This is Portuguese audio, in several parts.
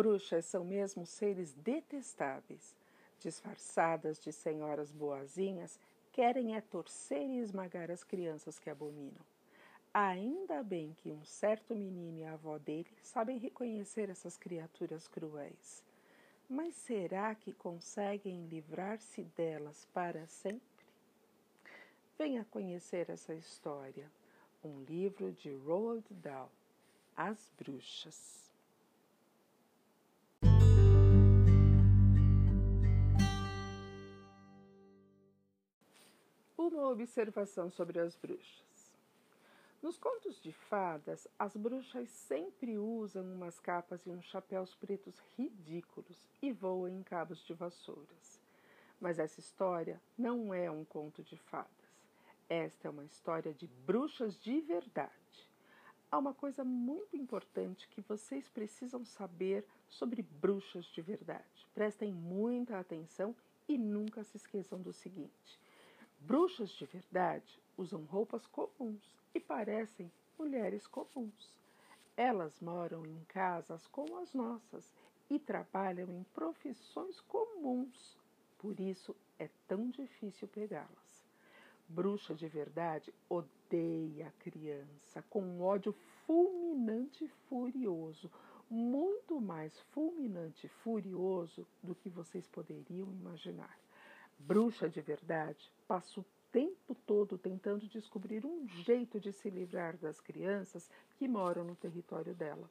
Bruxas são mesmo seres detestáveis. Disfarçadas de senhoras boazinhas, querem é torcer e esmagar as crianças que abominam. Ainda bem que um certo menino e a avó dele sabem reconhecer essas criaturas cruéis. Mas será que conseguem livrar-se delas para sempre? Venha conhecer essa história. Um livro de Roald Dahl, As Bruxas. Uma observação sobre as bruxas. Nos contos de fadas, as bruxas sempre usam umas capas e uns chapéus pretos ridículos e voam em cabos de vassouras. Mas essa história não é um conto de fadas. Esta é uma história de bruxas de verdade. Há uma coisa muito importante que vocês precisam saber sobre bruxas de verdade. Prestem muita atenção e nunca se esqueçam do seguinte: bruxas de verdade usam roupas comuns e parecem mulheres comuns. Elas moram em casas como as nossas e trabalham em profissões comuns. Por isso é tão difícil pegá-las bruxa de verdade odeia a criança com um ódio fulminante e furioso, muito mais fulminante e furioso do que vocês poderiam imaginar. Bruxa de verdade passa o tempo todo tentando descobrir um jeito de se livrar das crianças que moram no território dela.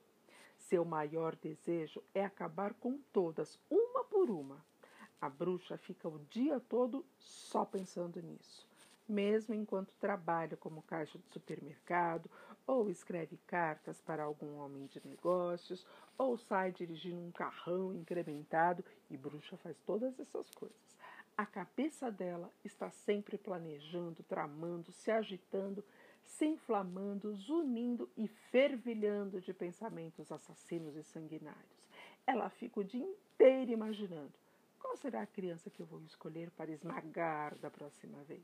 Seu maior desejo é acabar com todas, uma por uma. A bruxa fica o dia todo só pensando nisso mesmo enquanto trabalha como caixa de supermercado, ou escreve cartas para algum homem de negócios, ou sai dirigindo um carrão incrementado, e bruxa faz todas essas coisas. A cabeça dela está sempre planejando, tramando, se agitando, se inflamando, zunindo e fervilhando de pensamentos assassinos e sanguinários. Ela fica o dia inteiro imaginando qual será a criança que eu vou escolher para esmagar da próxima vez.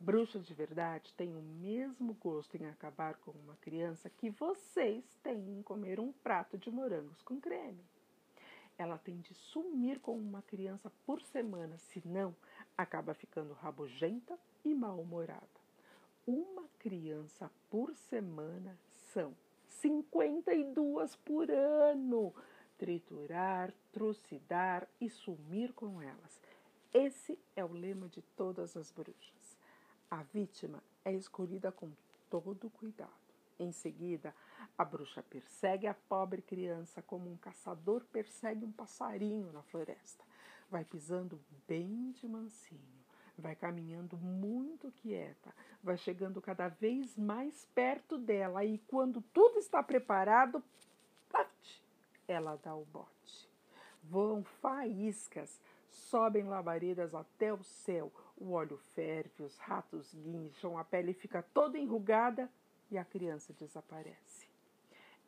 Bruxa de verdade tem o mesmo gosto em acabar com uma criança que vocês têm em comer um prato de morangos com creme. Ela tem de sumir com uma criança por semana, senão acaba ficando rabugenta e mal-humorada. Uma criança por semana são 52 por ano. Triturar, trucidar e sumir com elas. Esse é o lema de todas as bruxas. A vítima é escolhida com todo cuidado. Em seguida, a bruxa persegue a pobre criança como um caçador persegue um passarinho na floresta. Vai pisando bem de mansinho, vai caminhando muito quieta, vai chegando cada vez mais perto dela e quando tudo está preparado, plat, ela dá o bote. Voam faíscas, sobem labaredas até o céu, o óleo ferve, os ratos guincham, a pele fica toda enrugada e a criança desaparece.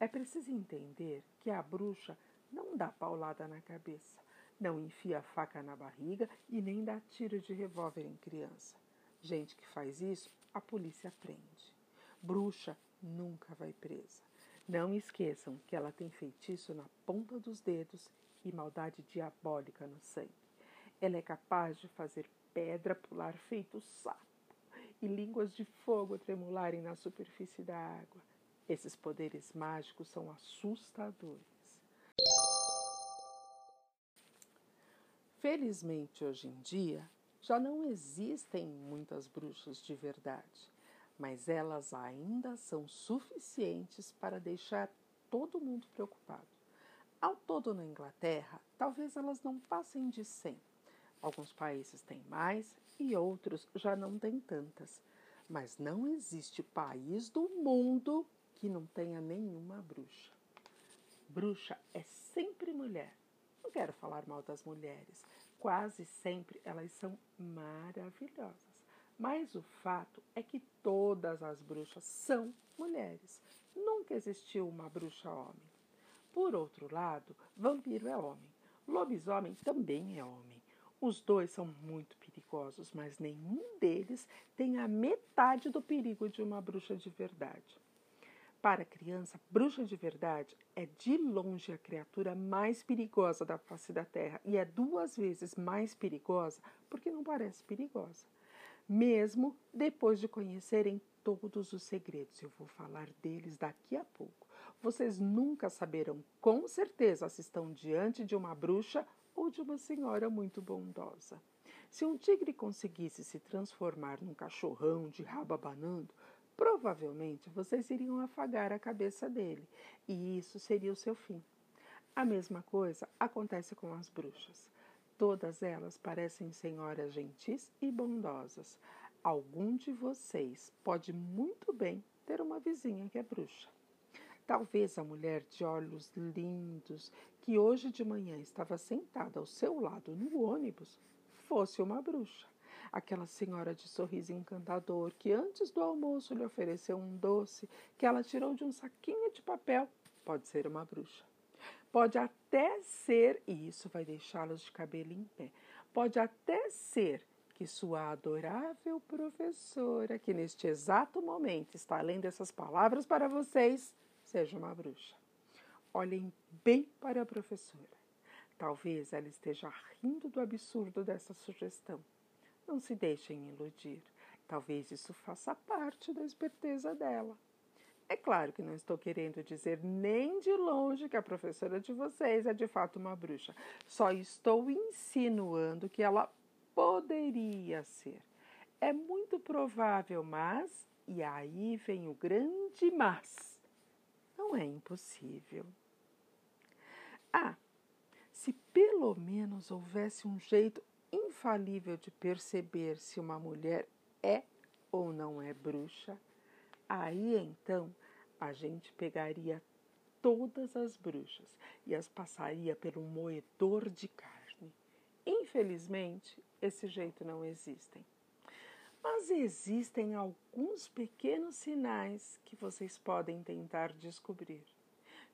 É preciso entender que a bruxa não dá paulada na cabeça, não enfia a faca na barriga e nem dá tiro de revólver em criança. Gente que faz isso, a polícia prende. Bruxa nunca vai presa. Não esqueçam que ela tem feitiço na ponta dos dedos e maldade diabólica no sangue. Ela é capaz de fazer pedra pular feito sapo e línguas de fogo tremularem na superfície da água. Esses poderes mágicos são assustadores. Felizmente, hoje em dia, já não existem muitas bruxas de verdade, mas elas ainda são suficientes para deixar todo mundo preocupado. Ao todo na Inglaterra, talvez elas não passem de 100 Alguns países têm mais e outros já não têm tantas. Mas não existe país do mundo que não tenha nenhuma bruxa. Bruxa é sempre mulher. Não quero falar mal das mulheres. Quase sempre elas são maravilhosas. Mas o fato é que todas as bruxas são mulheres. Nunca existiu uma bruxa homem. Por outro lado, vampiro é homem. Lobisomem também é homem. Os dois são muito perigosos, mas nenhum deles tem a metade do perigo de uma bruxa de verdade. Para a criança, bruxa de verdade é de longe a criatura mais perigosa da face da terra e é duas vezes mais perigosa porque não parece perigosa. Mesmo depois de conhecerem todos os segredos, eu vou falar deles daqui a pouco. Vocês nunca saberão com certeza se estão diante de uma bruxa ou de uma senhora muito bondosa. Se um tigre conseguisse se transformar num cachorrão de rabo abanando, provavelmente vocês iriam afagar a cabeça dele, e isso seria o seu fim. A mesma coisa acontece com as bruxas. Todas elas parecem senhoras gentis e bondosas. Algum de vocês pode muito bem ter uma vizinha que é bruxa. Talvez a mulher de olhos lindos, que hoje de manhã estava sentada ao seu lado no ônibus, fosse uma bruxa aquela senhora de sorriso encantador que antes do almoço lhe ofereceu um doce que ela tirou de um saquinho de papel, pode ser uma bruxa. Pode até ser, e isso vai deixá-los de cabelo em pé, pode até ser que sua adorável professora, que neste exato momento está lendo essas palavras para vocês, seja uma bruxa. Olhem bem para a professora. Talvez ela esteja rindo do absurdo dessa sugestão. Não se deixem iludir. Talvez isso faça parte da esperteza dela. É claro que não estou querendo dizer nem de longe que a professora de vocês é de fato uma bruxa. Só estou insinuando que ela poderia ser. É muito provável, mas, e aí vem o grande mas, não é impossível. Ah, se pelo menos houvesse um jeito infalível de perceber se uma mulher é ou não é bruxa, aí então a gente pegaria todas as bruxas e as passaria pelo moedor de carne. Infelizmente, esse jeito não existem. Mas existem alguns pequenos sinais que vocês podem tentar descobrir.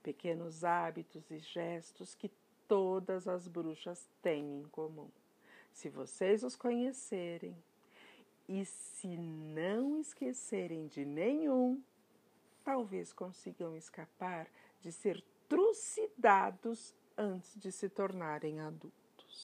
Pequenos hábitos e gestos que todas as bruxas têm em comum. Se vocês os conhecerem e se não esquecerem de nenhum, talvez consigam escapar de ser trucidados antes de se tornarem adultos.